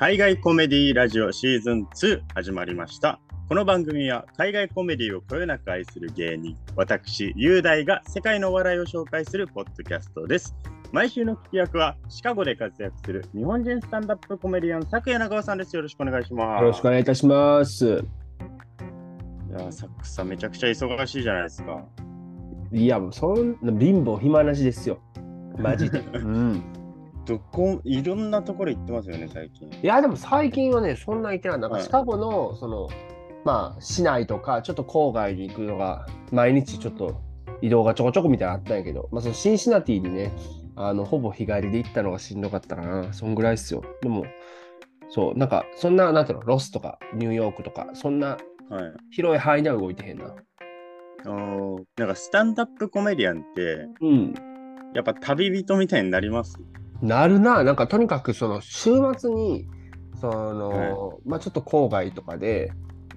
海外コメディラジオシーズン2始まりました。この番組は海外コメディをこよなく愛する芸人、私、雄大が世界のお笑いを紹介するポッドキャストです。毎週の聞き役はシカゴで活躍する日本人スタンダップコメディアン、佐久柳川さんです。よろしくお願いします。よろしくお願いいたします。いやー、サックスさんめちゃくちゃ忙しいじゃないですか。いや、もうそんな貧乏暇なしですよ。マジで。うん。どこ、いろんなところ行ってますよね、最近。いや、でも最近はね、そんな行ってない。なんはいかシカゴの、その、まあ、市内とか、ちょっと郊外に行くのが、毎日ちょっと移動がちょこちょこみたいなのあったんやけど、まあ、そのシンシナティにね、あの、ほぼ日帰りで行ったのがしんどかったかな。そんぐらいっすよ。でも、そう、なんか、そんな、なんていうの、ロスとか、ニューヨークとか、そんなはい。広い範囲では動いてへんな。おーなんかスタンダップコメディアンって、うん。やっぱ旅人みたいになります？なるな、なんかとにかくその週末に、その、まあちょっと郊外とかで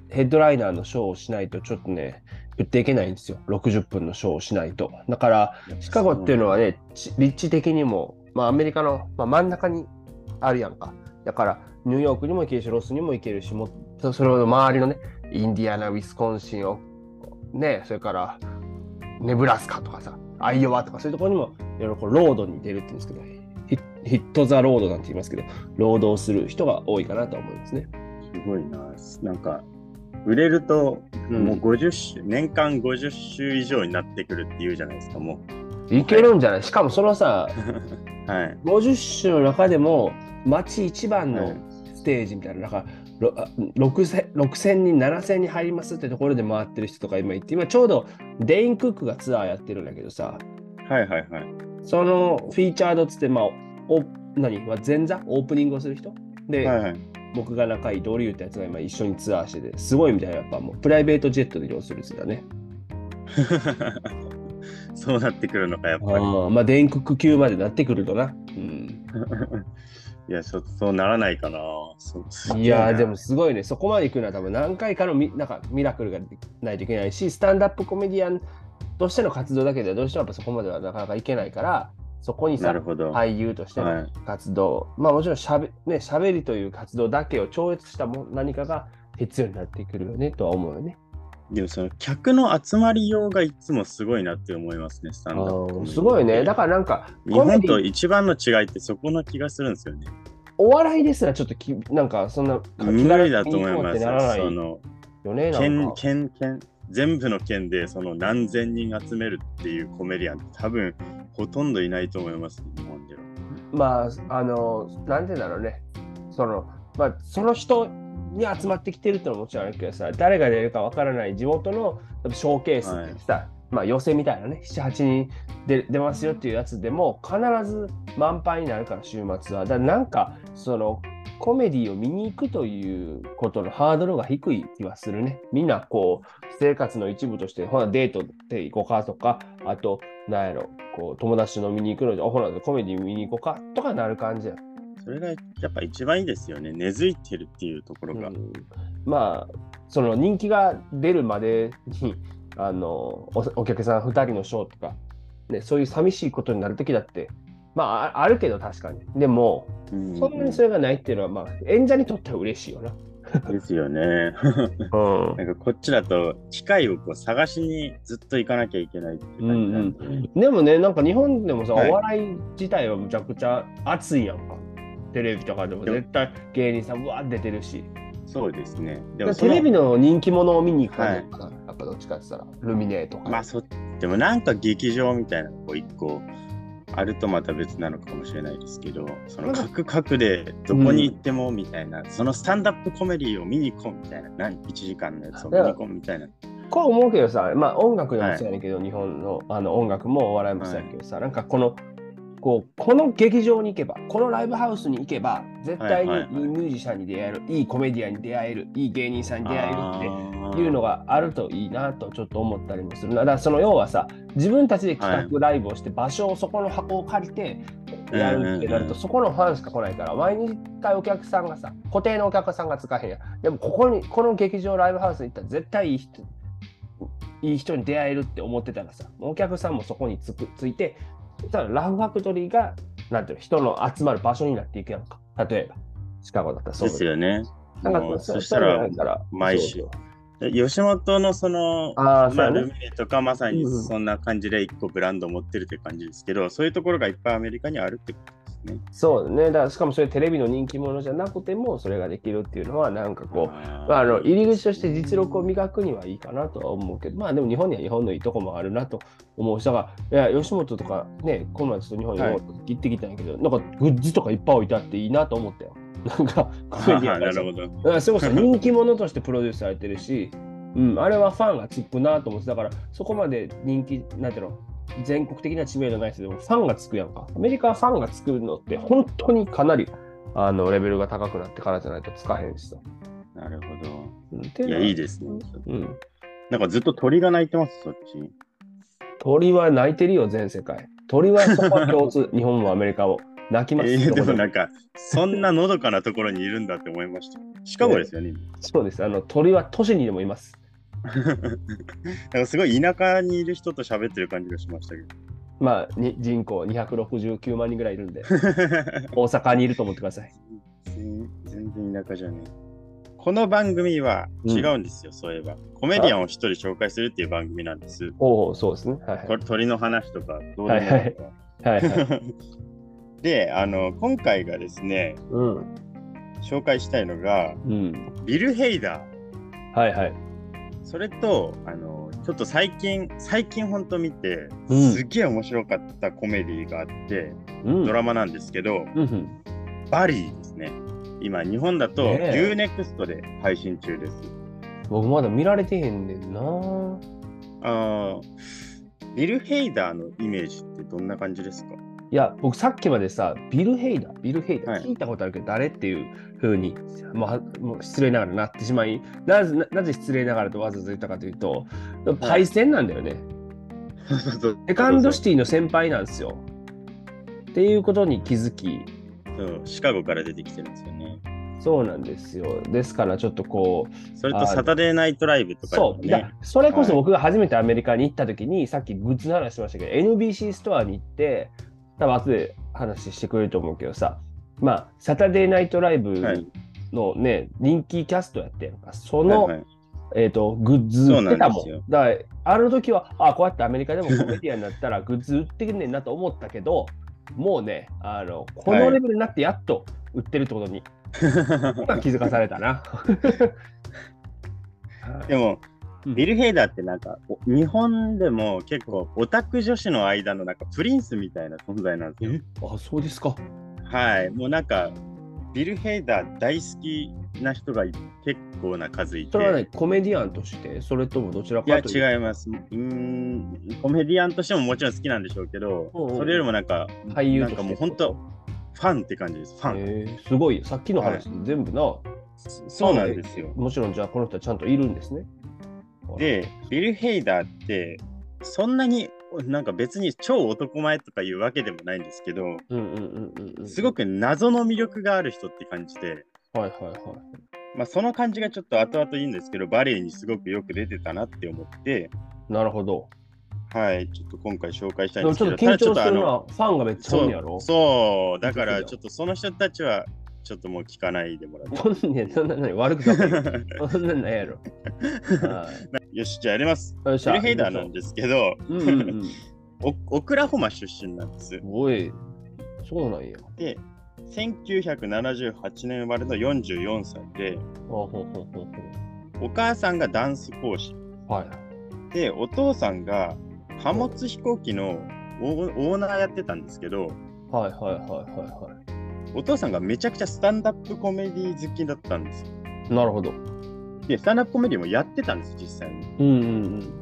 ヘッドライナーのショーをしないとちょっとね、食っていけないんですよ。60分のショーをしないと。だから、シカゴっていうのはね、ち立地的にも、まあアメリカの、まあ、真ん中にあるやんか。だから、ニューヨークにも行けるし、ロスにも行けるし、もそそれの周りのね、インディアナ、ウィスコンシンを、ね、それから、ネブラスカとかさ、アイオワとかそういうところにも、いろいろこうロードに出るって言うんですけど、ヒヒット・ザ・ロードなんて言いますけど、労働する人が多いかなと思いますね。すごいな。なんか、売れると、うんもう50週、年間50週以上になってくるっていうじゃないですか、もいけるんじゃない？しかもそのさ、う。はい。50種の中でも、街一番のはいステージみたいな、なんか、ろあ6000 6000人、7000人入りますってところで回ってる人とか今いて、今ちょうどデイン・クックがツアーやってるんだけどさ、はいはいはい。そのフィーチャードっつって、まあ、お何、まあ、前座、オープニングをする人？で、はいはい。僕が仲いいドリューってやつが今一緒にツアーしてて、すごいみたいな、やっぱもうプライベートジェットで移動するんですよね。そうなってくるのか、やっぱり。ああまあ、電ク級までなってくるとな。うん、いや、ちょっとそうならないかな。いやでもすごいね、そこまで行くのは多分何回かのミなんかミラクルがないといけないし、スタンダップコメディアンとしての活動だけではどうしてもやっぱそこまではなかなかいけないから、そこにさなる、ほど。俳優としてのはい活動、まあもちろんしゃべ,、ね、しゃべりという活動だけを超越したも何かが必要になってくるよねとは思うよね。でもその客の集まりようがいつもすごいなって思いますね、スタンダすごいね。だからなんか、日本と一番の違いってそこの気がするんですよね。お笑いですらちょっときなんかそんな無理だと思いますそのよね。なん県か県県全部の県でその何千人集めるっていうコメディアンって多分ほとんどいないと思います、日本では。まあ、あの、なんて言うんだろうね。その、まあ、その人に集まってきてるってのはもちろんあるけどさ、誰が出るかわからない地元のショーケースってさ、まあ、寄せみたいなね、7、8人で出ますよっていうやつでも、必ず満杯になるから、週末は。だからなんか、その、コメディを見に行くということのハードルが低い気はするね。みんなこう、生活の一部として、ほなデートで行こうかとか、あと、なんやろ、こう、友達と飲みに行くので、あほなコメディ見に行こうかとかなる感じや。それがやっぱ一番いいですよね。根付いてるっていうところが。うんまあ、その人気が出るまでに、あのおお客さん2人のショーとか、ね、そういう寂しいことになるときだって、まあ、ああるけど確かに。でも、うんそんなにそれがないっていうのは、まあ、演者にとっては嬉しいよな。ですよね。うんなんかこっちだと機会をこう探しにずっと行かなきゃいけないって感じなんで。でもね、なんか日本でもさ、はいお笑い自体はむちゃくちゃ熱いやんか。テレビとかでも絶対芸人さんうわー出てるし。そうですね。でもテレビの人気者を見に行く感じかな。やっぱどっちかって言ったら、ルミネとか。まあそでもなんか劇場みたいなのこう一個あるとまた別なのかもしれないですけど、その各各でどこに行ってもみたいな、そのスタンダップコメディを見に行こうみたいな、何1時間のやつを見に行こうみたいな。こう思うけどさ、まあ音楽でもそうやねんけど、日本のあの音楽もお笑いもそうやけどさ、なんかこの、こうこの劇場に行けば、このライブハウスに行けば、絶対にはいはいミュージシャンに出会える、いいコメディアンに出会える、いい芸人さんに出会えるっていうのがあるといいなとちょっと思ったりもするな。だからその要はさ、自分たちで企画ライブをして、場所をそこの箱を借りてやるってなると、そこのファンしか来ないから、毎日一回お客さんがさ、固定のお客さんが使えへんやん。でもここに、この劇場ライブハウスに行ったら絶対いい人いい人に出会えるって思ってたらさ、お客さんもそこにつくついて、そしたらラフファクトリーが、なんていうの、人の集まる場所になっていくやんか。例えば。シカゴだったらそうですよね。なんかそそしたら毎週吉本のその、あまあ、ルミネとかまさにそんな感じで一個ブランド持ってるって感じですけど、そういうところがいっぱいアメリカにあるってことね。そうね。だからしかもそれテレビの人気者じゃなくてもそれができるっていうのはなんかこう、あーまあ、あの入り口として実力を磨くにはいいかなとは思うけど、まあでも日本には日本のいいとこもあるなと思うし、だから、いや、吉本とかね、この前ちょっと日本にはい行ってきたんやけど、なんかグッズとかいっぱい置いてあっていいなと思ったよ。なんか、あコメディアーンがさなるほど。だからそれこそ人気者としてプロデュースされてるし、うん、あれはファンがつくなと思って、だからそこまで人気、なんていうの、全国的な知名度ない人でもファンがつくやんか。アメリカはファンがつくのって本当にかなりあのレベルが高くなってからじゃないとつかへんしさ。なるほうんってど。いや、いいですね。うん。なんかずっと鳥が鳴いてます、そっち。鳥は泣いてるよ、全世界。鳥はそこは共通、日本もアメリカも泣きます。えー、でももなんか、そんなのどかなところにいるんだって思いました。シカゴですよね。そうです。あの鳥は都市にでもいます。なんかすごい田舎にいる人と喋ってる感じがしましたけど。まあ、に人口269万人ぐらいいるんで、大阪にいると思ってください。全全然田舎じゃねえ。この番組は違うんですよ、そういえば。コメディアンを一人紹介するっていう番組なんです。おお、そうですね。はいこれ鳥の話とか、どうでもいいとか。はい。はいはい。で、あの、今回がですね、うん。紹介したいのが、うん。ビル・ヘイダー。はいはい。それと、あの、ちょっと最近、最近ほんと見て、うんすっげえ面白かったコメディがあって、うん。ドラマなんですけど、うんうん。バリーですね。今、日本だと UNEXT で配信中です。僕まだ見られてへんねんな。あービル・ヘイダーのイメージってどんな感じですか？いや、僕さっきまでさ、ビル・ヘイダー、ビル・ヘイダはいー、聞いたことあるけど、誰っていうふうに、もうはもう失礼ながらなってしまい、なぜななぜ失礼ながらとわざわざ言ったかというと、パイセンなんだよね。セカンドシティの先輩なんですよ。っていうことに気づき、そうシカゴから出てきてるんですよね。そうなんですよ。ですから、ちょっとこう、それとサタデーナイトライブとかでもそう。それこそ僕が初めてアメリカに行った時に、さっきグッズの話しましたけど、NBC ストアに行って、多分後で話してくれると思うけどさ、まあ、サタデーナイトライブはい。のね、人気キャストやってんか、その、はいはい。えっ、と、グッズ売ってたもん。んだから、あの時は、あ、こうやってアメリカでもコメディアンになったら グッズ売ってくんねんなと思ったけど、もうね、あの、このレベルになってやっと売ってるってことに、今気づかされたな。でも、うんビル・ヘイダーってなんか、お日本でも結構オタク女子の間のなんかプリンスみたいな存在なんですよ。あ、そうですか。はい。もうなんか、ビル・ヘイダー大好きな人が結構な数いて。それはね、コメディアンとして、それともどちらいやかという？と。違います。うーん、コメディアンとしてももちろん好きなんでしょうけど、うんうんそれよりもなんか、なん俳優としてかもう本当、ファンって感じです。ファン。えーすごいよ。さっきの話、全部な、そうなんですよ。もちろんじゃあこの人はちゃんといるんですね。で、ビル・ヘイダーって、そんなになんか別に超男前とかいうわけでもないんですけど、うんうんうんうんうん。すごく謎の魅力がある人って感じで、はいはいはい。まあ、その感じがちょっと後々いいんですけど、バレエにすごくよく出てたなって思って、なるほど。はい、ちょっと今回紹介したいでんですけど、もちょっと緊張するな。ただちょっファンがめっちゃおんねやろ？そう、だからちょっとその人たちは、ちょっともう聞かないでもらって。そんなそんな何悪くなるそんなんないやろ。はいよし、じゃあやります。ル・ヘイダーなんですけど、うんうんうん。おオクラホマ出身なんです。おい、そうなんや。で、1978年生まれの44歳で、お母さんがダンス講師。はい。で、お父さんが貨物飛行機のオーナーやってたんですけど、はいはいはいはいはお父さんがめちゃくちゃスタンダップコメディ好きだったんです。なるほど。で、スタンダップコメディもやってたんです、実際に。うんうんうん。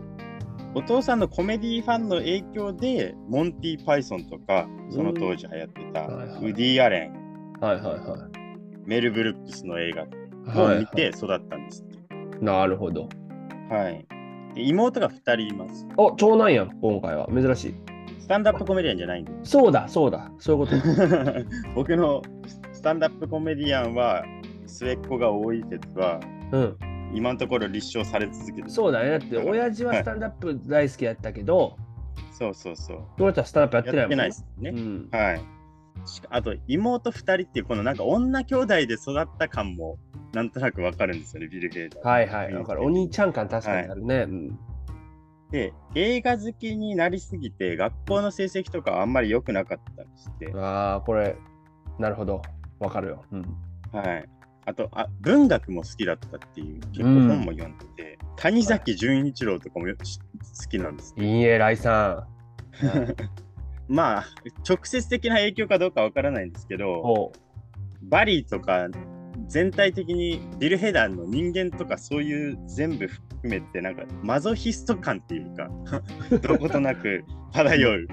お父さんのコメディファンの影響で、モンティ・パイソンとか、その当時流行ってた、うんはいはいウディ・アレン、はいはいはメル・ブルックスの映画い。はいを見て育ったんですって。なるほど。はい。で妹が2人います。お、長男やん、今回は。珍しい。スタンダップコメディアンじゃないんで。そうだ、そうだ。そういうこと。僕のスタンダップコメディアンは末っ子が多い説はうん。今のところ立証され続けてる。そうだね。だって、親父はスタンダップ大好きやったけど、そうそうそう。その人はスタンダップやってないもんやってないですね。うん。はい。しあと妹2人っていうこのなんか女兄弟で育った感もなんとなくわかるんですよね、ビル・ゲイター。はいはい。だからお兄ちゃん感確かにあるね。うんで、映画好きになりすぎて、学校の成績とかあんまり良くなかったんですって。ああ、これ、なるほど。わかるよ。うん。はい。あとあ、文学も好きだったっていう、結構本も読んでて、谷崎潤一郎とかも好きなんです。いいえ、さ まあ、直接的な影響かどうかわからないんですけん。ど、おバリーとか全体的にビル・ヘダーの人間とかそういう全部含めてなんかマゾヒスト感っていうか どことなく漂う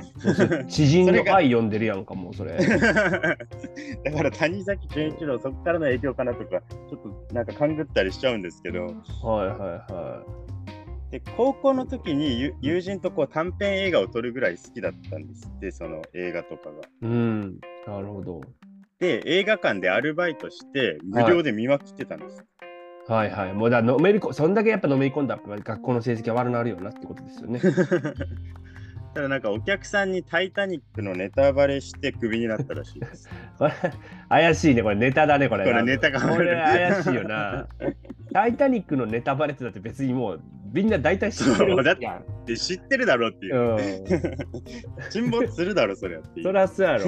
知人の愛読んでるやんか、もうそれ。だから谷崎潤一郎そこからの影響かなとかちょっとなんか勘ぐったりしちゃうんですけどはいはいはで高校の時にゆ友人とこう短編映画を撮るぐらい好きだったんですってその映画とかが。い。うん。なるほど。で映画館でアルバイトして無料で見まくってたんです。はいはい。もうだのめりこ、そんだけやっぱのめり込んだ学校の成績が悪くなるよなってことですよね。ただなんかお客さんに「タイタニック」のネタバレしてクビになったらしいです。こ れ怪しいね、これネタだね、これ。これネタがこれ怪しいよな。タイタニックのネタバレってだって別にもうみんな大体知ってるだって知ってるだろうっていう。うん。沈没するだろそれはって。そりゃそうやろ。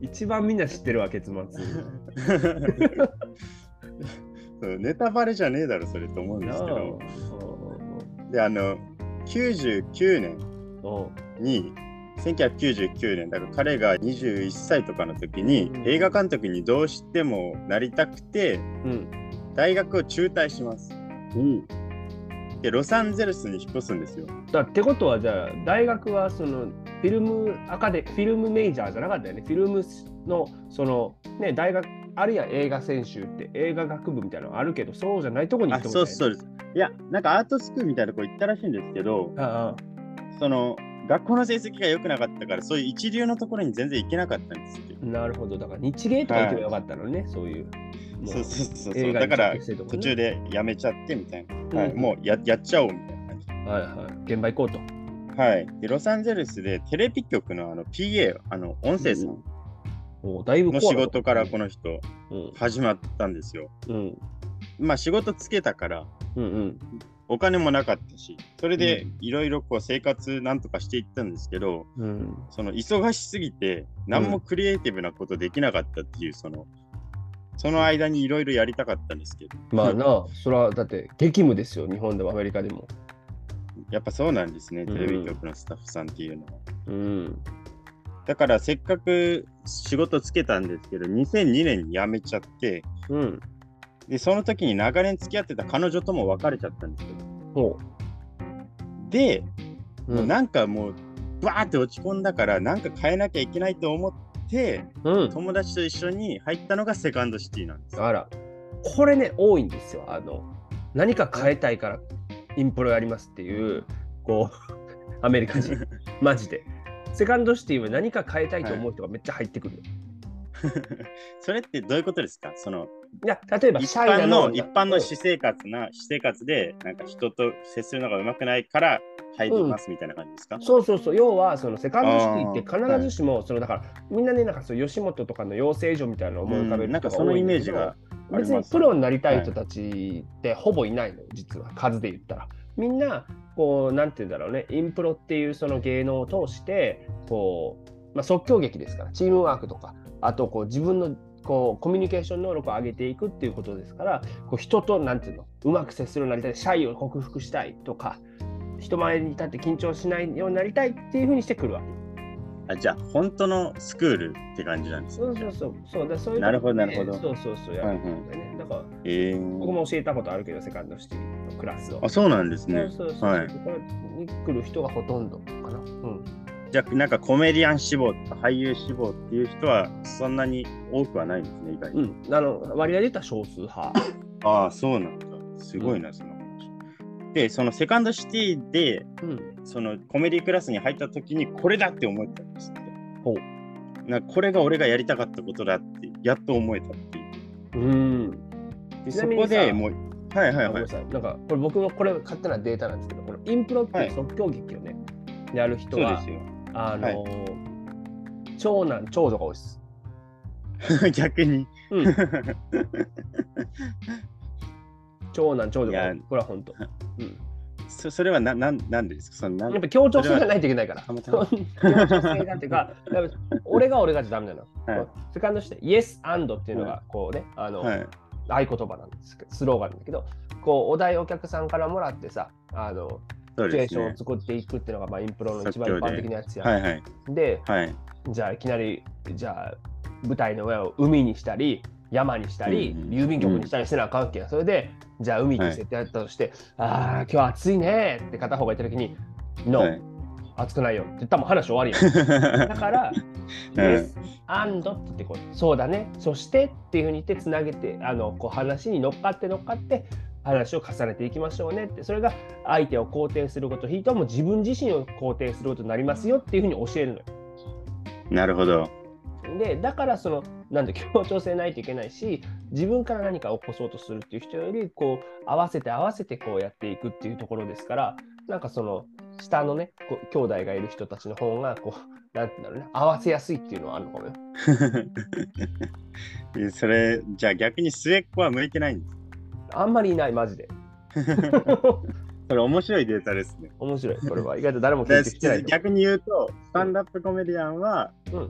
一番みんな知ってるわ、結末。そうネタバレじゃねえだろそれと思うんですけど。であの99年うんに1999年だから彼が21歳とかの時に映画監督にどうしてもなりたくてうん。大学を中退します。うん。でロサンゼルスに引っ越すんですよ。だってことはじゃあ大学はそのフィルムアカデフィルムメイジャーじゃなかったよねフィルムのそのね大学あるいは映画専修って映画学部みたいなのあるけどそうじゃないとこに行あってそうそうです。いやなんかアートスクールみたいなとこ行ったらしいんですけどあその学校の成績が良くなかったからそういう一流のところに全然行けなかったんですって。あなるほど。だから日芸とか行けばよかったのね、そういうもそうそうそうそう。だから途中でやめちゃってみたいな。はい、うんもうややっちゃおうみたいな感じ。はいはい。現場行こうと。はい。で、ロサンゼルスでテレビ局のあの PA、あの音声さんおだいぶの仕事からこの人うん。始まったんですよ。うん。まあ仕事つけたからうんうんお金もなかったし、それでうん。いろいろこう生活なんとかしていったんですけど、うん。その忙しすぎて何もクリエイティブなことできなかったっていう、その、その間にいろいろやりたかったんですけど、まあなそれはだって激務ですよ日本でもアメリカでも。やっぱそうなんですね、うん。テレビ局のスタッフさんっていうのは。うん。だからせっかく仕事つけたんですけど、2002年に辞めちゃって、うんで、その時に長年付き合ってた彼女とも別れちゃったんですよ。ほで、うもうなんかもう、バーって落ち込んだから、なんか変えなきゃいけないと思って、うん友達と一緒に入ったのがセカンドシティなんです。あら、これね、多いんですよ。あの、何か変えたいからインプロやりますっていう、こう、アメリカ人、マジで。セカンドシティは何か変えたいと思う人がめっちゃ入ってくるよ。それってどういうことですか？そのい、や、例えば、一般の一般のうん私生活な私生活でなんか人と接するのがうまくないから入りますみたいな感じですか、そうそうそう、要は、そのセカンドシティって必ずしも、そのだから、みんなね、なんかそう、吉本とかの養成所みたいなのを思い浮かべるうんなんかそのイメージが別にプロになりたい人たちってほぼいないのよ実は数で言ったら。みんなこうなんて言うんだろうね。インプロっていうその芸能を通してこう、まあ、即興劇ですからチームワークとかあとこう自分のこうコミュニケーション能力を上げていくっていうことですからこう人となんていうのうまく接するようになりたいシャイを克服したいとか人前に立って緊張しないようになりたいっていうふうにしてくるわけあじゃあ本当のスクールって感じなんですね。そうそうそうそうだそういうなるほどなるほどそうそうそうやるんだよね、だからえー僕も教えたことあるけど、セカンドシティのクラスを。あそうなんですね。そうそうそう。はいこれに来る人がほとんどかな。うん。じゃあなんかコメディアン志望とか俳優志望っていう人はそんなに多くはないんですね意外に。うん。あの、割合で言ったら少数派。ああそうなんだ。すごいな、その話。でそのセカンドシティでうん。そのコメディクラスに入った時にこれだって思ったんですって。ほなんかこれが俺がやりたかったことだってやっと思えたっていう。う。うん。でそこでもうはいはいはいな。さい。なんか、これ僕のこれ勝手なデータなんですけど、このインプロっていう即興劇をね、やる人はあの、長男、長女が多いです。逆に。うん、長男、長女いやが、これは本当。うんそそれはななんなんでですか？そのなんやっぱ協調性がないといけないから。協ま調性がっていうか、俺が俺がじゃダメなの。はいセカンドして、Yes and っていうのが、こうね、あの、はい。合言葉なんですけど、スローガンなんだけど、こう、お題お客さんからもらってさ、あの、シチュエーションを。作っていくっていうのが、まあ、インプロの一番一般的なやつや。はいはい。で、はい。じゃあいきなり、じゃあ舞台の上を海にしたり、山にしたり、うんうん郵便局にしたりしてなあかんわけや。それで、じゃあ海って設定やったとして、ああ、今日暑いねって片方が言ったときに、No、はい暑くないよって言ったらもう話終わりやん。だから、Yes and って言ってこう、そうだね、そしてっていうふうに言ってつなげて、あのこう話に乗っかって乗っかって、話を重ねていきましょうねって、それが相手を肯定すること、ひいてはもう自分自身を肯定することになりますよっていうふうに教えるのよ。なるほど。で、だからその、なんで協調性ないといけないし、自分から何か起こそうとするっていう人より、こう、合わせて合わせてこうやっていくっていうところですから、なんかその、下のね、兄弟がいる人たちの方が、こう、なんていうんだろうね、合わせやすいっていうのはあるのかもよ。え それ、じゃあ逆に末っ子は向いてないんです。あんまりいない、マジで。それ面白いデータですね。面白い、これは。意外と誰もで研究してないと逆に言うと、スタンダップコメディアンは、思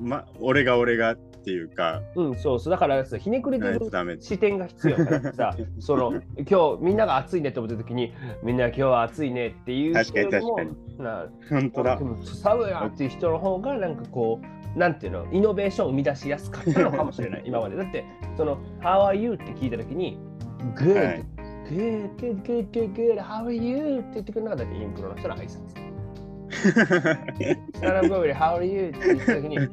ま、俺が俺がっていうか、う。うん、うん、そうそう。だからさ、ひねくれてる。視点が必要だからさ、その、今日みんなが暑いねって思った時に、みんな今日は暑いねっていう確かに確かな本当だ寒いなっていう人の方がなんかこうなんていうのイノベーションを生み出しやすかったのかもしれない 今までだってその「How are you?」って聞いた時に「Good、はい good good good good good how are you?」って言ってくれなかったらインプロの人の挨拶「スタンダップコメディ How are you?」って言った時に「はい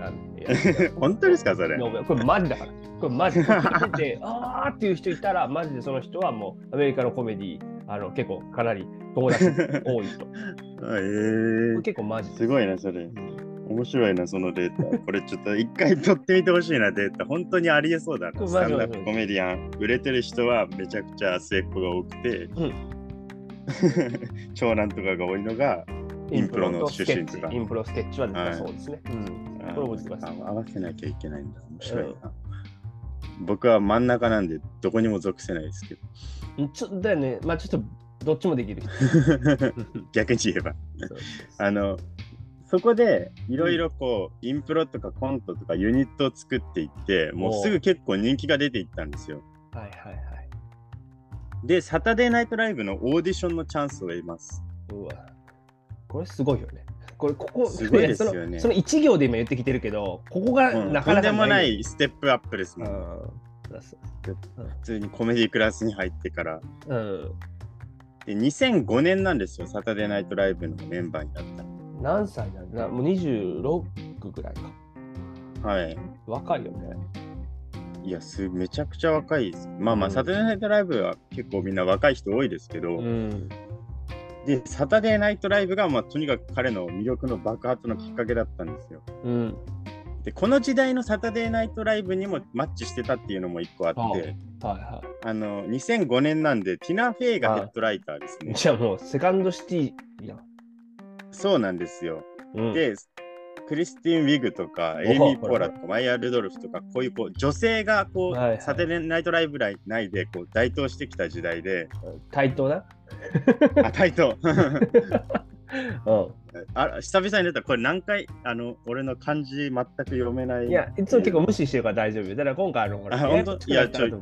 I'm good. 本当ですか、それ。これマジだから。これマジで聞いてて、あーっていう人いたら、マジでその人はもうアメリカのコメディあの結構かなり友達多い人。えー、結構マジすごいな、それ。面白いな、そのデータ。これちょっと一回取ってみてほしいな、データ。本当にありえそうだな。ンダップコメディアン。売れてる人はめちゃくちゃ末っ子が多くて、う ん長男とかが多いのが、インプロの出身とかインプロスケッチはそうですね。うんあこれ覚えてますあ合わせなきゃいけないんだ。面白いな。僕は真ん中なんで、どこにも属せないですけうんちょだよね、まあちょっとどっちもできる。逆に言えば。あの、そこでいろいろこう、インプロとかコントとかユニットを作っていって、もうすぐ結構人気が出ていったんですよ。はいはいはい。で、サタデーナイトライブのオーディションのチャンスを得ます。うわ。これすごいよね。これここすごいですよねやそのその一行で今言ってきてるけど、ここがうんなかなかとんでもないステップアップですうんもん。そうそう普通にコメディクラスに入ってから。うん。で、2005年なんですよ、サタデーナイトライブのメンバーになったの。何歳なんだ？もう26ぐらいか。はい。若いよね。いや、すめちゃくちゃ若いです。まあまあ、うんサタデーナイトライブは結構みんな若い人多いですけど、うん。で、サタデーナイトライブが、まあ、とにかく彼の魅力の爆発のきっかけだったんですよ。うん。で、この時代のサタデーナイトライブにもマッチしてたっていうのも一個あって、はいはあの、2005年なんで、ティナ・フェイがヘッドライターですい。ね。じゃあもうセカンドシティやん。そうなんですよ。うん、で、クリスティン・ウィグとか、おエイミー・ポーラとか、マイヤー・ルドルフとか、こういうこう女性がこう、はいはい。サタデーナイトライブ内でこう台頭してきた時代で、対等な？あ、台頭 うあ久々に出た。これ何回あの俺の漢字全く読めない。ん。いや、いつも結構無視してるから大丈夫。だから今回のほら、あ本当？ややこしくなっ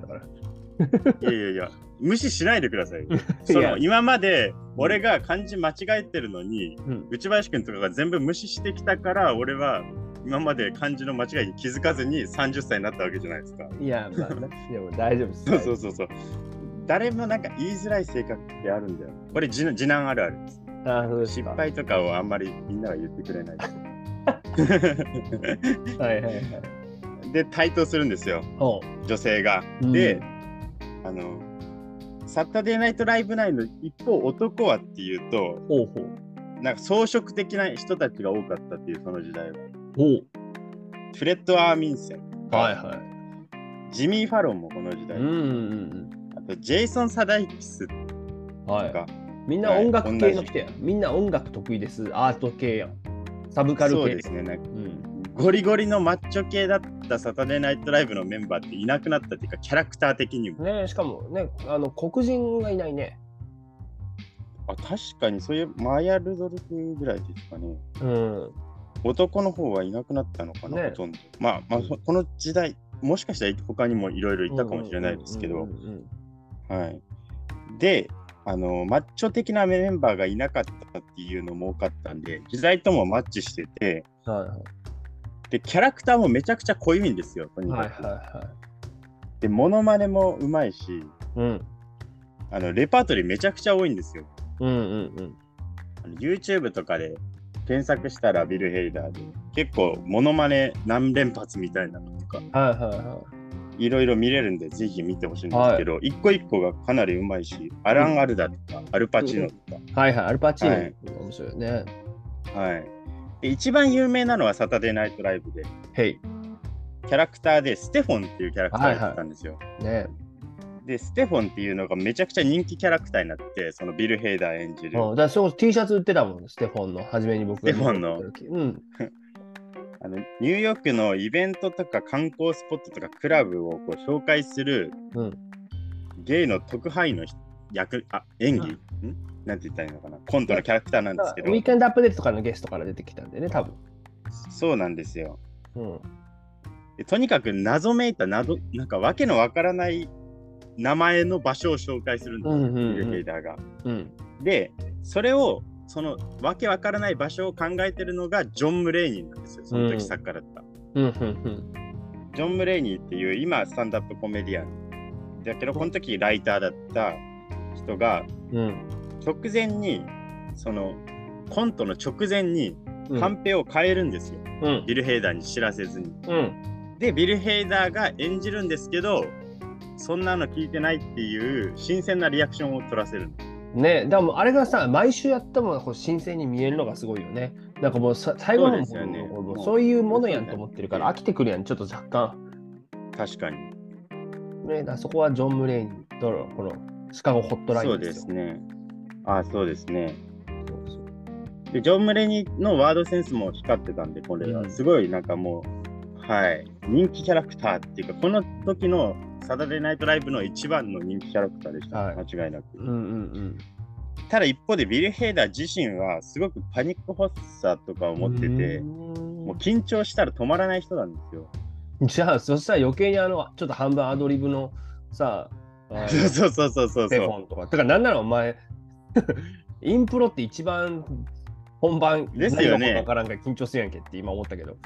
といやいやいや無視しないでください よその今まで俺が漢字間違えてるのにうん。内林くんとかが全部無視してきたから俺は今まで漢字の間違いに気づかずに30歳になったわけじゃないですか。いや、まあ、なでも大丈夫です。そうそうそうそう。誰もなんか言いづらい性格ってあるんだよ。これ次男次男あるある。ですあそうです失か。敗とかをあんまりみんなは言ってくれない はいはいはい。で台頭するんですよ。ほ女性が。うん。で、あの、サタデーナイトライブ内の一方男はっていうと、うほうほう。なんか装飾的な人たちが多かったっていうその時代は。ほう。フレッド・アーミンセン、はいはい。ジミー・ファロンもこの時代、うんうんあとジェイソン・サダイキスとうん。はい。か、みんな音楽系の人やん。みんな音楽得意です。アート系やん。サブカル系。そうですね、なんかうん。ゴリゴリのマッチョ系だったサタデーナイトライブのメンバーっていなくなったっていうか、キャラクター的にも。ねしかもね、あの黒人がいないね。あ確かに、そういうマヤ・ルドルフぐらいですかね。うん。男の方はいなくなったのかな、ねほとんど。まあ、まあ、そこの時代、もしかしたら他にもいろいろいたかもしれないですけどはい。で、あの、マッチョ的なメンバーがいなかったっていうのも多かったんで、時代ともマッチしてて、うんはいはいで、キャラクターもめちゃくちゃ濃いんですよ、とにはいかく。はで、モノマネもうまいし、い。うん。あの、レパートリーめちゃくちゃ多いんですよ。うんうんうん。YouTube とかで検索したらビル・ヘイダーで、結構モノマネ何連発みたいなのとか、はいはいはいろいろ見れるんで、ぜひ見てほしいんですけど、一個一個がかなりうまいし、アラン・アルダとか、アルパチーノとか、い。はいはい。アルパチーノ、はい面白いよね。はい。で一番有名なのはサタデーナイトライブで、へい。キャラクターでステフォンっていうキャラクターがやってたんですよ。ねで、ステフォンっていうのがめちゃくちゃ人気キャラクターになって、そのビル・ヘイダー演じる、うん。だそう T シャツ売ってたもん、ステフォンの。初めに僕がステフォンのうん。あのニューヨークのイベントとか観光スポットとかクラブをこう紹介するうん。ゲイの特派員の役あ演技、ん？なんて言ったらいいのかな？コントのキャラクターなんですけどウィークエンドアップデートとかのゲストから出てきたんでね、多分。そうなんですようん。でとにかく謎めいた謎なんかわけのわからない名前の場所を紹介するんですよ、うんうんうんビル・ヘイダーが。うん。でそれをそのわけわからない場所を考えてるのがジョン・ムレイニーなんですよその時作家だった。うん。うん。ジョン・ムレイニーっていう今スタンダップコメディアンだけどこの時ライターだった人がうん。直前にそのコントの直前にうん。カンペを変えるんですよ、うん。ビル・ヘイダーに知らせずに。うん。でビル・ヘイダーが演じるんですけどそんなの聞いてないっていう新鮮なリアクションを取らせるねでもあれがさ、毎週やったものがこう新鮮に見えるのがすごいよね。なんかもうさ最後のそうですよねそういうものやんと思ってるから飽きてくるやん、ちょっと若干。確かにね、だそこはジョン・ムレインとのこのシカゴホットライそうンでよ。ですすねあそうですね。でジョン・ムレニーのワードセンスも光ってたんでこれうん。はすごいなんかもうはい。人気キャラクターっていうかこの時のサタデーナイトライブの一番の人気キャラクターでした、はい。間違いなく。うんうんただ一方でビル・ヘイダー自身はすごくパニック発作とかをうん。持っててうもう緊張したら止まらない人なんですよ。じゃあ、そしたら余計にあの、ちょっと半分アドリブのさ、あの そうそうそうそうそう。だか。らなんならお前、インプロって一番本番ですよね何が分からん緊張するやんけって今思ったけど。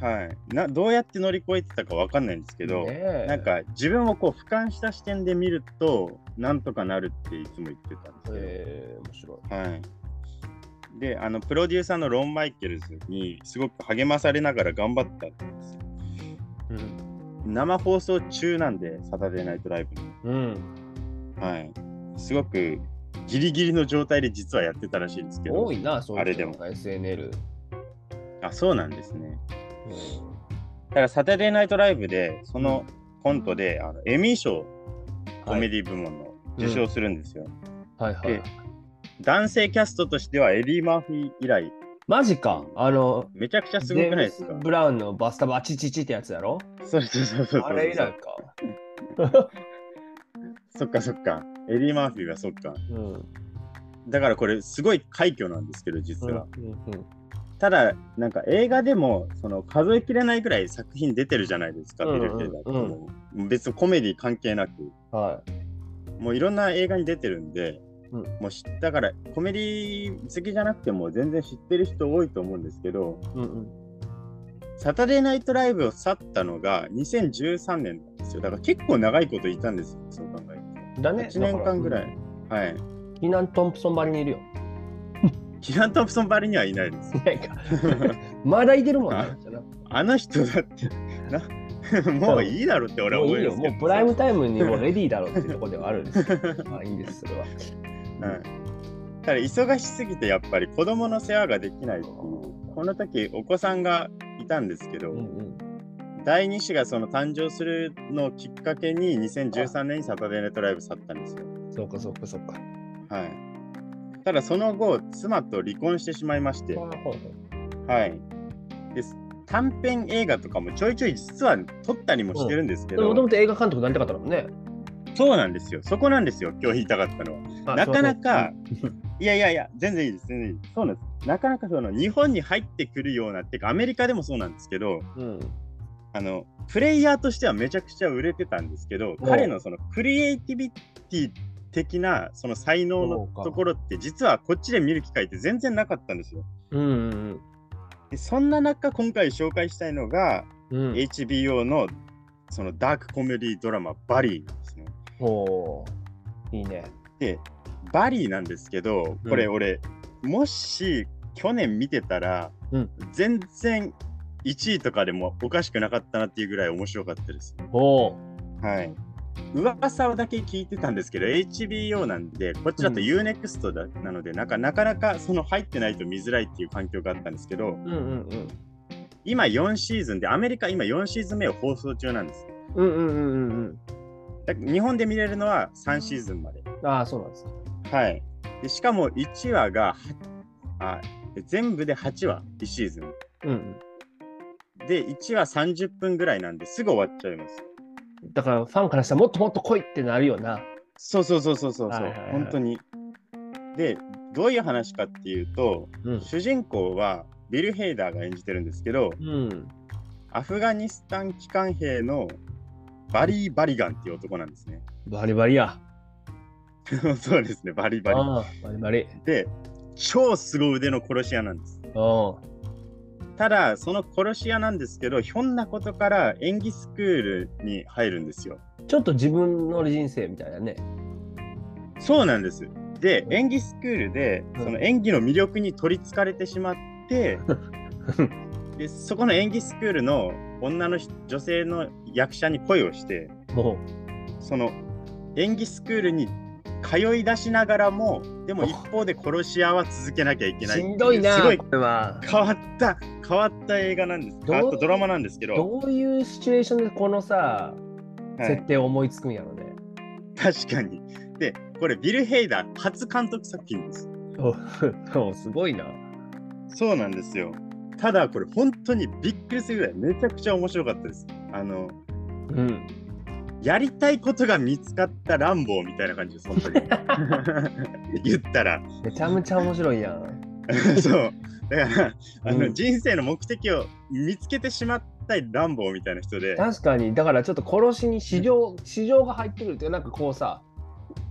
はいなどうやって乗り越えてたかわかんないんですけど、ねえなんか自分をこう俯瞰した視点で見るとなんとかなるっていつも言ってたんですけど、えー、面白い。はい。で、あの、プロデューサーのロン・マイケルズにすごく励まされながら頑張ったんですよ。うん。生放送中なんで、サタデーナイトライブの。うん、はい。すごくギリギリの状態で実はやってたらしいんですけど多。いな、そういうあれでも人が SNL。あ、そうなんですね。うんだからサタデーナイトライブで、そのコントで、あのエミー賞、コメディ部門の受賞するんですよ。はいはいで。男性キャストとしてはエディ・マーフィー以来、マジか。あの、めちゃくちゃすごくないですか？ブラウンのバスタブあちちちってやつやろ？そうそうそうそう。あれ以来か。そっかそっか。エディ・マーフィーがそっか。うん。だからこれすごい快挙なんですけど、実は。うんうんただ、なんか映画でもその数えきれないぐらい作品出てるじゃないですか、うんうんビル・別にコメディ関係なく、はもういろんな映画に出てるんで、うんもう知だからコメディ好きじゃなくても全然知ってる人多いと思うんですけど、い。うんうん。サタデーナイトライブを去ったのが2013年なんですよ。だから結構長いこといたんですよ、そう考えるだね。と。8年間ぐらい。はい。ら。キーナン・トンプソンばりにいるよ。キラン・トンプソンばりにはいないです。いないか。まだいてるもんね。あの人だってな、もういいだろって俺はもういいよ。もうプライムタイムにもうレディーだろうっていうところではあるんですよ。まあいいんです、それは。はい。ただ忙しすぎてやっぱり子供の世話ができないっていう。この時お子さんがいたんですけど、うんうん。第2子がその誕生するのをきっかけに2013年にサタデーネットライブ去ったんですよ。そうかそうかそうか。はい。ただその後、妻と離婚してしまいまして、はい。です。短編映画とかもちょいちょい実は撮ったりもしてるんですけど、もともと映画監督になりたかったもんね。そうなんですよ。そこなんですよ、今日言いたかったのは。なかなか、いやいやいや、全然いいです、全然いい。そうなんです。なかなかその日本に入ってくるような、っていうか、アメリカでもそうなんですけど、うん。あのプレイヤーとしてはめちゃくちゃ売れてたんですけど、彼のそのクリエイティビティ的なその才能のところって、実はこっちで見る機会って全然なかったんですよ。うんうんでそんな中、今回紹介したいのが、うん。うん。HBO のそのダークコメディドラマ、バリーなんですね。おーいいね。で、バリーなんですけど、これうん俺、もし去年見てたら、うん全然1位とかでもおかしくなかったなっていうぐらい面白かったです。おーはい。噂だけ聞いてたんですけど、HBO なんで、こっちだとうん UNEXT だ、なのでなんか、なかなかその入ってないと見づらいっていう環境があったんですけど、うんうん今4シーズンで、アメリカ今4シーズン目を放送中なんです。うん。うんうんうんうんうん。だ日本で見れるのは3シーズンまで。ああ、そうなんですか。はい。でしかも1話がはあ全部で8話、1シーズン。うんで、1話30分ぐらいなんですぐ終わっちゃいます。うん。だからファンからしたらもっともっと来いってなるよな。そうそうそうそうそうはいはいはい本当に。で、どういう話かっていうと、うん。主人公はビル・ヘイダーが演じてるんですけど、うん。アフガニスタン機関兵のバリー・バリガンっていう男なんですね。バリバリや。そうですね、バリバリ。ああ、バリバリ。で、超凄腕の殺し屋なんです。おただ、その殺し屋なんですけど、ひょんなことから演技スクールに入るんですよ。ちょっと自分の人生みたいなね。そうなんです。で、演技スクールで、うんその演技の魅力に取りつかれてしまって、でそこの演技スクールの女の人女性の役者に恋をして、もその演技スクールに通い出しながらも、でもお一方で殺し屋は続けなきゃいけう、ない。しんどいな。すごいこれは。変わった、変わった映画なんです。変わったドラマなんですけど、どういうシチュエーションでこのさ、はい設定を思いつくんやろね。確かに。で、これビル・ヘイダー初監督作品です。お おすごいな。そうなんですよ。ただこれ本当にびっくりするぐらいめちゃくちゃ面白かったです。あの、うん。やりたいことが見つかったランボーみたいな感じです、本当に。言ったら。めちゃめちゃ面白いやん。そう。だから、あの、うん人生の目的を見つけてしまったランボーみたいな人で。確かに、だからちょっと殺しに市場、市場が入ってくるって、なんかこうさ、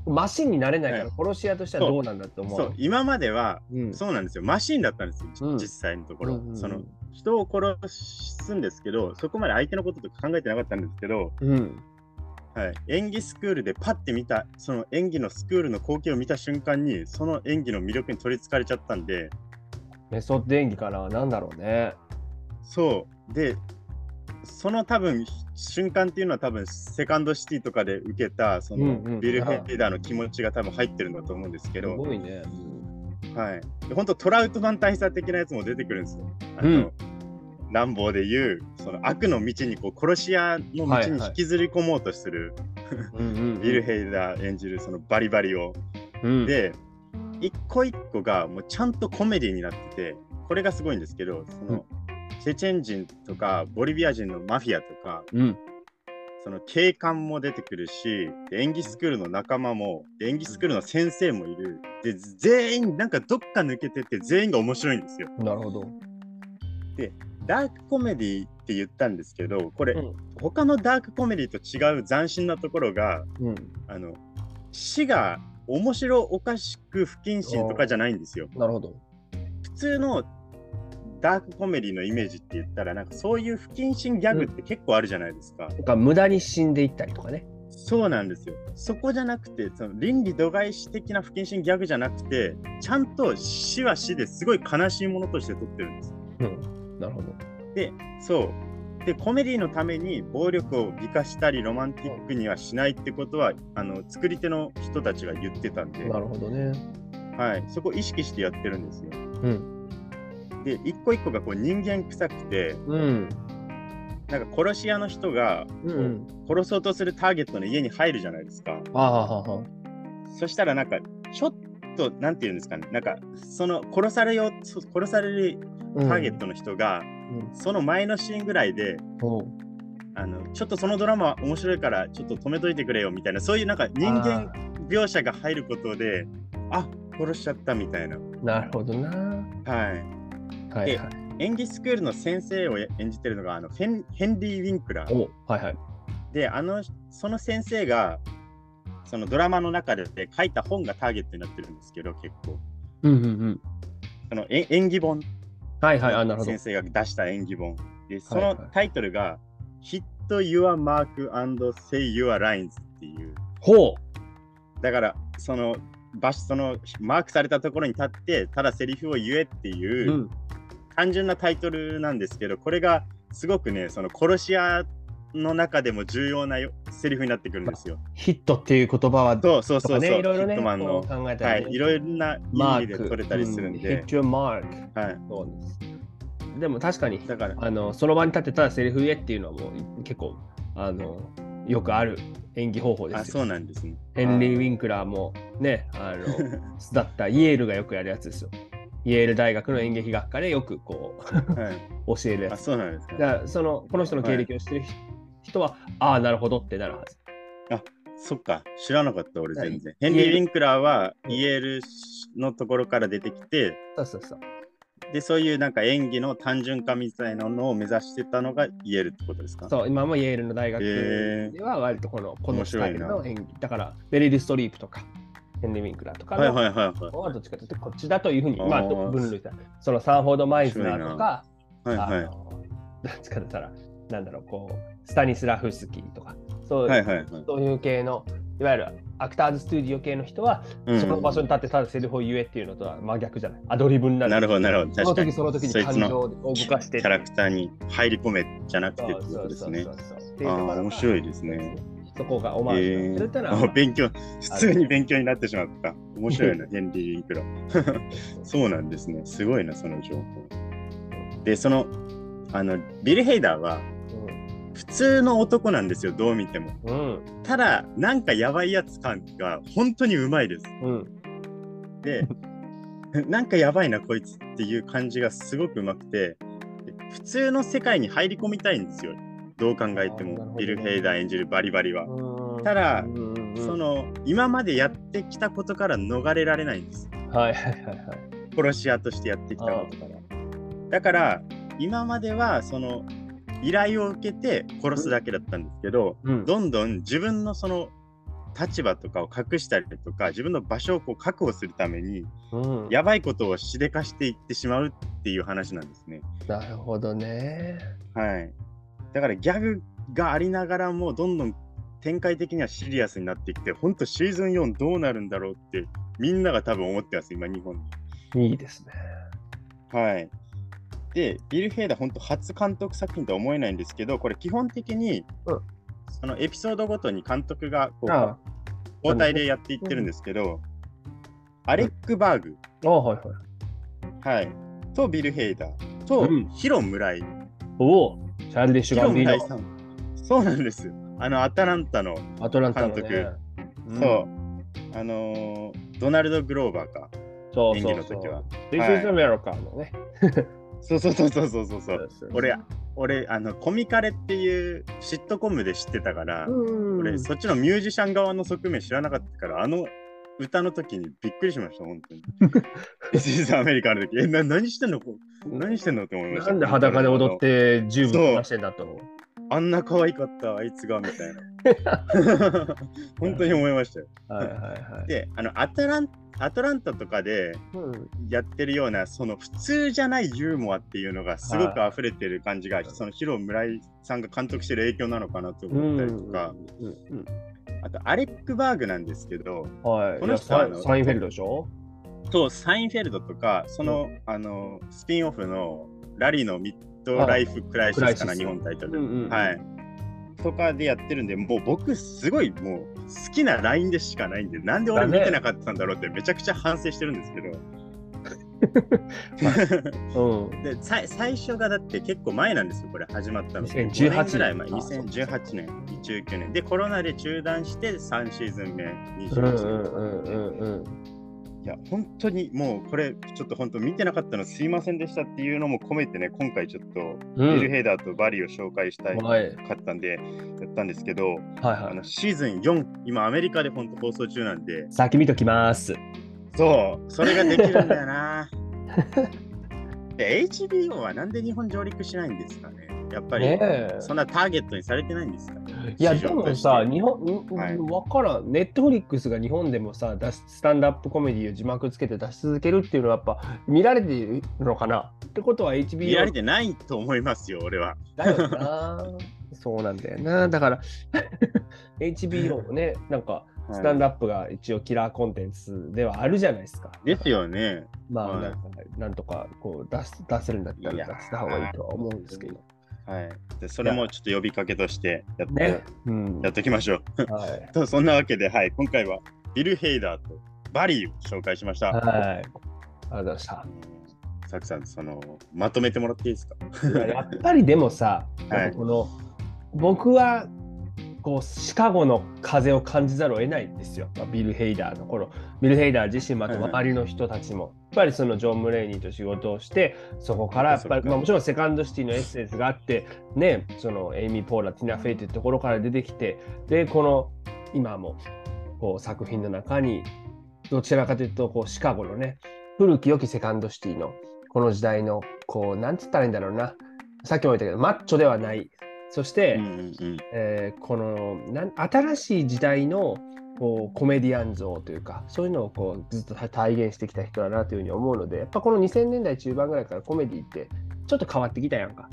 マシンになれないから、はい殺し屋としてはどうなんだって思う。そう、今までは、うん。そうなんですよ。マシンだったんですよ、うん実際のところ。うんうんうんその人を殺すんですけど、そこまで相手のこととか考えてなかったんですけど、うん。はい、演技スクールでパッて見た、その演技のスクールの光景を見た瞬間に、その演技の魅力に取りつかれちゃったんで、メソッド演技かな、なんだろうね。そう。で、その多分瞬間っていうのは多分セカンドシティとかで受けたそのうんうんビル・ヘイダーの気持ちが多分入ってるんだと思うんですけすど、ごいね。はい。で本当トラウトマン大佐的なやつも出てくるんですよ。あの、うん乱暴で言うその悪の道にこう殺し屋の道に引きずり込もうとするビル・ヘイダー演じるそのバリバリを。うん、で、一個一個がもうちゃんとコメディになってて、これがすごいんですけど、その、チェチェン人とかボリビア人のマフィアとか、うん。その警官も出てくるし、で演技スクールの仲間も、で演技スクールの先生もいる。で、全員なんかどっか抜けてて全員が面白いんですよ。なるほど。ダークコメディって言ったんですけど、これ、うん他のダークコメディと違う斬新なところが、うん。あの、死が面白おかしく不謹慎とかじゃないんですよ。なるほど。普通のダークコメディのイメージって言ったら、なんかそういう不謹慎ギャグって結構あるじゃないですか。なんか無駄に死んでいったりとかね。そうなんですよ。そこじゃなくて、その倫理度外視的な不謹慎ギャグじゃなくて、ちゃんと死は死ですごい悲しいものとして撮ってるんです。うん。なるほど。で、そう。で、コメディのために暴力を美化したりロマンティックにはしないってことは、あの作り手の人たちが言ってたんで、なるほどね。はい、そこ意識してやってるんですよ。うん。で、一個一個がこう人間臭くて、うん。なんか殺し屋の人がうん。殺そうとするターゲットの家に入るじゃないですか。ああははは。そしたらなんかちょっとなんていうんですかね、なんかその殺されようそ殺されるうんターゲットの人が、その前のシーンぐらいで、あのちょっとそのドラマ面白いからちょっと止めといてくれよみたいな、そういうなんか人間描写が入ることで、あ殺しちゃったみたいな。なるほどな。はい。はいはい。演技スクールの先生を演じてるのがあのフェンヘンリー・ウィンクラー。おはいはい。で、あの、その先生が、そのドラマの中で書いた本がターゲットになってるんですけど、結構。うんうんうん。そのえ演技本、はいはい、あ、なるほど先。生が出した演技本。で、そはいはいのタイトルが、Hit Your Mark and Say Your Lines っていう。ほだから、その場所、そのマークされたところに立って、ただセリフを言えってう。いう、うん。単純なタイトルなんですけど、これがすごくね、その殺し屋の中でも重要なよセリフになってくるんですよ。ヒットっていう言葉は、そうそうそうそう、いろいろね、ヒットマンの考えたはい、いろいろなマーク意味で取れたりするんうで hit、your mark。はい、そうです。でも確かに、だから、あのその場に立ってたらセリフ言えっていうのはもう結構あのよくある演技方法であ、すよ。そうなんですね。ヘンリー・ウィンクラーもね、あの巣 だったイエールがよくやるやつですよ。イエール大学の演劇学科でよくこうはい、あ、教えるやつ。そうなんですね。だからそのこの人の経歴を知ってる人は、ああ、なるほどってなるはず。そっか、知らなかった、俺全然。はいヘンリー・ウィンクラーはイエールのところから出てきて、そうそうそう。で、そういうなんか演技の単純化みたいなのを目指してたのがイエールってことですか？そう、今もイエールの大学では割とこのこの面スタイルの演技。だから、ベリル・ストリープとか、ヘンリー・ウィンクラーとかのはいはいはいはい。はどっちかというとこっちだというふうに、まあ、分類した。そのサンフォード・マイズナーとか、はいはい。どっちかと言ったら、なんだろう、こう、スタニスラフスキーとか、そう,、はいはいはい。そういう系の、いわゆるアクターズスタジオ系の人は、うんその場所に立ってただセリフを言えっていうのとは真逆じゃない？アドリブになる。なるほどなるほど。その。時その時に感情を動かしてキャラクターに入り込めじゃなくてってことですねああ、面白いですね。そこがオマージュえーあ勉強、普通に勉強になってしまった。面白いな、ヘンリー・ウィンクラー。そうなんですね。すごいな、その情報。で、その、あの、ビル・ヘイダーは普通の男なんですよ、どう見ても。うん。ただ、なんかやばいやつ感が本当にうまいです。うん。うん。で、なんかやばいな、こいつっていう感じがすごくうまくて、普通の世界に入り込みたいんですよ。どう考えても、ねビル・ヘイダー演じるバリバリは。うんただうんうんうんその、今までやってきたことから逃れられないんです。はいはいはいはい。殺し屋としてやってきたことから。だから、今までは、その、依頼を受けて殺すだけだったんですけど、うんどんどん自分のその立場とかを隠したりとか、自分の場所をこう確保するために、うん、やばいことをしでかしていってしまうっていう話なんですね。なるほどね。はい。だからギャグがありながらも、どんどん展開的にはシリアスになってきて、本当シーズン4どうなるんだろうって、みんなが多分思ってます、今、日本に。いいですね。はい。で、ビル・ヘイダー、本当初監督作品とは思えないんですけど、これ基本的に、うんそのエピソードごとに監督がこうあ交代でやっていってるんですけど、アレック・バーグ、あ、はいはい。はい、とビル・ヘイダー、とうんヒロ・ムライ。おお、チャールディッシュガンビーノ。そうなんですよ。あの、アタランタの、アトランタの、ね。そう、あのードナルド・グローバーか。そう演そうそう。技の時は。This はい is America のね。そうそうそうそうそうそうそう。そう俺、俺、あの、コミカレっていうシットコムで知ってたから、うん、俺、そっちのミュージシャン側の側面知らなかったから、あの歌の時にびっくりしました、本当に。This is America の時、え、な何してんの？何してんの？って思いました。なんで裸で踊って十分出してんだと。あんな可愛かった、あいつが、みたいな。本当に思いましたよ。はいはいはい。で、あの、アトランアトランタとかでうんやってるような、その普通じゃないユーモアっていうのがすごく溢れてる感じが、そのヒロ村井さんが監督してる影響なのかなと思ったりとか、うんうんあとアレック・バーグなんですけど、うんはい。この人はあのサインフェルドでしょ？とサインフェルドとか、その、あのスピンオフのラリーのドライフ・クライシスかな、日本タイトルで。うんうんはい。とかでやってるんで、もう僕、すごいもう好きなラインでしかないんで、なんで俺見てなかったんだろうってめちゃくちゃ反省してるんですけど。うん。でさ最初がだって結構前なんですよ、これ始まったの。2018 5年ぐらい前、あそう2018年、19年。で、コロナで中断して3シーズン目、うん21年。いや、本当にもうこれ、ちょっと本当見てなかったのすいませんでしたっていうのも込めてね、今回ちょっと、うんビル・ヘイダーとバリーを紹介したいかはいったんで、やったんですけど、はいあはのシーズン4、今アメリカで本当放送中なんで、い。先見ときます。そう、それができるんだよな。で HBO はなんで日本上陸しないんですかねやっぱり、そんなターゲットにされてないんですか？いや、市でもさ、日本、んはいわからん。ネットフリックスが日本でもさ、スタンダップコメディを字幕つけて出し続けるっていうのはやっぱ見られているのかな？ってことは HBO 見られてないと思いますよ、俺は。だよな。そうなんだよな。だから、HBO もね、なんか、スタンダップが一応キラーコンテンツではあるじゃないですか。ですよね。まあ、はいなんかなんとかこう出す出せるんだったら出した方がいいとは思うんですけど。はい。でそれもちょっと呼びかけとしてやって、ね。うん。やっておきましょう。はい。とそんなわけで、はい、今回はビル・ヘイダーとバリーを紹介しました。はい。ありがとうございました。サクさん、そのまとめてもらっていいですか？いややっぱりでもさ、はいこの僕はこうシカゴの風を感じざるを得ないんですよ、まあビル・ヘイダーの頃ビル・ヘイダー自身またはいはい周りの人たちも、やっぱりそのジョン・ムレイニーと仕事をしてそこからやっぱり、まあ、もちろんセカンドシティのエッセンスがあってねそのエイミー・ポーラティナ・フェイというところから出てきてでこの今もこう作品の中にどちらかというとこうシカゴのね古き良きセカンドシティのこの時代のこうなんつったらいいんだろうな。さっきも言ったけどマッチョではない。そして、うんうんうん。えーこのなん新しい時代のこうコメディアン像というかそういうのをこうずっと体現してきた人だなというふうに思うのでやっぱこの2000年代中盤ぐらいからコメディってちょっと変わってきたやんか。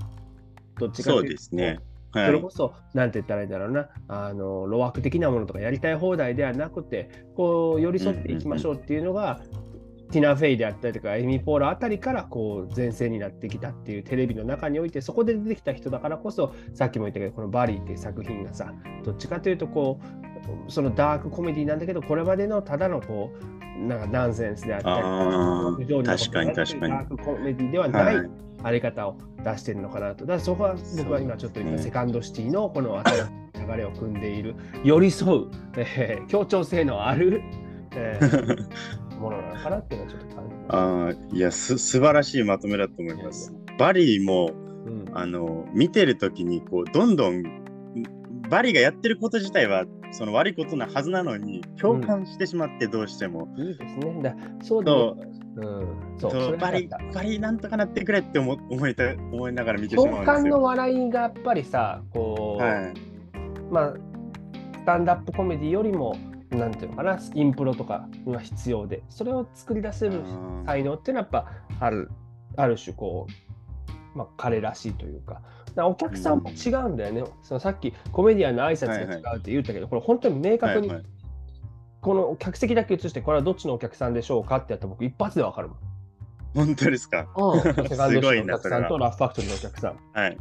どっちかとそういうとですね。はいそれこ。そ、なんて言ったらいいんだろうな、あの、路枠的なものとかやりたい放題ではなくて、こう、寄り添っていきましょうっていうのが、ティナ・フェイであったりとか、エミ・ポーラあたりから、こう、前線になってきたっていうテレビの中において、そこで出てきた人だからこそ、さっきも言ったけど、このバリーっていう作品がさ、どっちかというと、こう、そのダークコメディなんだけど、これまでのただのこう、なんかナンセンスであったり確かに確かにダークコメディではない、はいあり方を出してるのかなと。だからそこは僕は今ちょっと言ったセカンドシティのこの新しい流れを組んでいる、寄り添う、えー協調性のある、えー ものなのかなっていうのはちょっと感じます。ああ、いや、す素晴らしいまとめだと思います。バリーも、うんあの、見てるときに、こう、どんどん、バリーがやってること自体は、その悪いことなはずなのに、共感してしまって、どうしても。いいですね。だそうでそもう、うん、そう。バリバリなんとかなってくれって思思いた思いながら見てしまうん共ですよ。感の笑いがやっぱりさ、こう、はい、まあ、スタンダップコメディよりも、なんていうのかな、インプロとかが必要で、それを作り出せる才能っていうのはやっぱある、ある種こう、まあ、彼らしいというか、お客さんも違うんだよね、そのさっきコメディアンの挨拶が違うって言ったけど、これ本当に明確に、この客席だけ映して、これはどっちのお客さんでしょうかってやったら僕一発でわかるもん。本当ですか？セカンドシティのお客さんとラフファクトリーのお客さん。はい。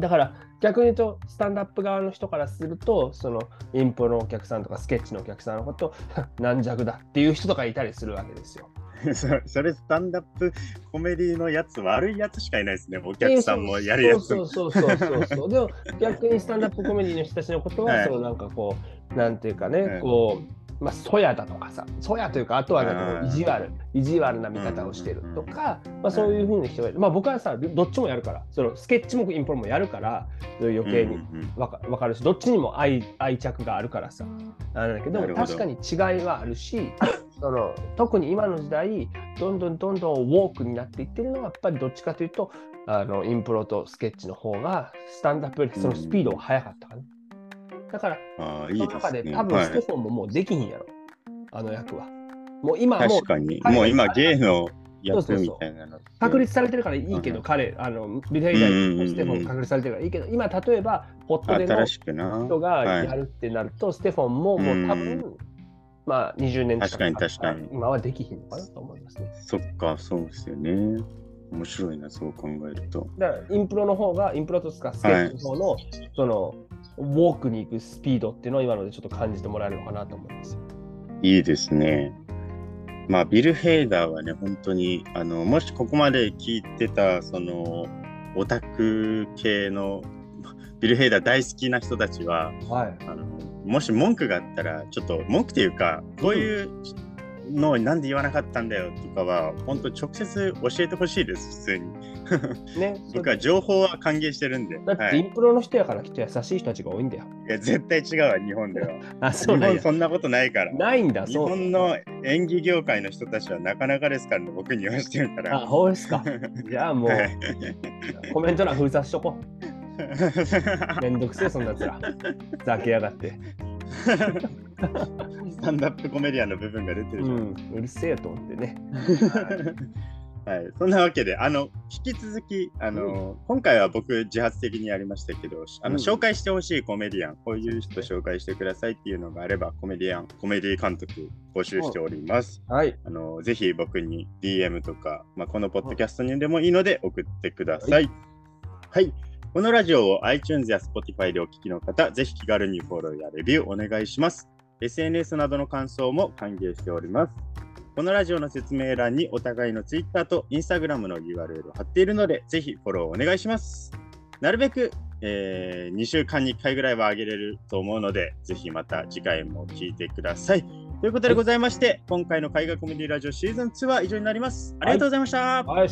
だから逆に言うとスタンダップ側の人からするとそのインプロのお客さんとかスケッチのお客さんのこと 軟弱だっていう人とかいたりするわけですよ。そ それスタンダップコメディのやつ悪いやつしかいないですね。お客さんもやるやつも。そうそうそうそうそうそう。でも逆にスタンダップコメディの人たちのことは、はいそのなんかこうなんていうかね、はいこう。まあ、そやだとかさ、そやというか、あとはなんか意地悪、意地悪な見方をしてるとか、まあ、そういうふうな人がいる。まあ、僕はさ、どっちもやるから、そのスケッチもインプロもやるから、余計にうんうんわかわかるし、どっちにも愛愛着があるからさ。あれだけど確かに違いはあるし その特に今の時代どんどんどんどんウォークになっていってるのはやっぱりどっちかというとあのインプロとスケッチの方がスタンダップよりそのスピードが速かったかな。だからああ、いその中いですね。で多分はいステフォンももうできひんやろ、あの役は。もう今はもう確かに。はいもう今、ゲイのそう役そうそうみた。確立されてるからいいけど、うん彼、あのビル・ヘイダうんうんうんうんーとステフォンも確立されてるからいいけど、今例えば、ホットでの新しくな。人がはいやるってなると、ステフォンももう多分、うんまあ20年近く今はできひんのかなと思いますね。そっか、そうですよね。面白いな、そう考えると。だからインプロの方が、インプロとかスケッチの方の、そのウォークに行くスピードっていうのを今のでちょっと感じてもらえるのかなと思います。いいですね。まあ、ビル・ヘイダーはね、本当に、あの、もしここまで聞いてた、その、オタク系の、ビル・ヘイダー大好きな人たちは、はい。あのもし文句があったら、ちょっと文句っていうか、こういうのなんで言わなかったんだよとかは、本当直接教えてほしいです、普通に。ね。僕は情報は歓迎してるんで。だってはい、インプロの人やからきっと優しい人たちが多いんだよ。いや絶対違うわ、日本では。あ、日そうなんや。本そんなことないから。ないんだ、日。本の演技業界の人たちはなかなかですからね、僕に言わせてるかあ、ら。ほうですか？じゃあもう、はいコメント欄封鎖しとこう。めんどくせえ、そんなやつら。ざけやがって。スタンダップコメディアンの部分が出てうるじゃん。ん、うるせえと思ってね。はい、そんなわけで、あの引き続きあの、今回は僕自発的にやりましたけど、あのうん紹介してほしいコメディアン、こういう人紹介してくださいっていうのがあれば、コメディアン、コメディ監督募集しております。はい。あのぜひ僕に DM とか、まあ、このポッドキャストにでもいいので送ってください。はい。このラジオを iTunes や Spotify でお聞きの方、ぜひ気軽にフォローやレビューお願いします。SNS などの感想も歓迎しております。このラジオの説明欄にお互いの Twitter と Instagram の URL を貼っているので、ぜひフォローお願いします。なるべく、え2週間に1回ぐらいは上げれると思うので、ぜひまた次回も聞いてください。ということでございまして、今回の海外コメディラジオシーズン2は以上になります。ありがとうございました。はい、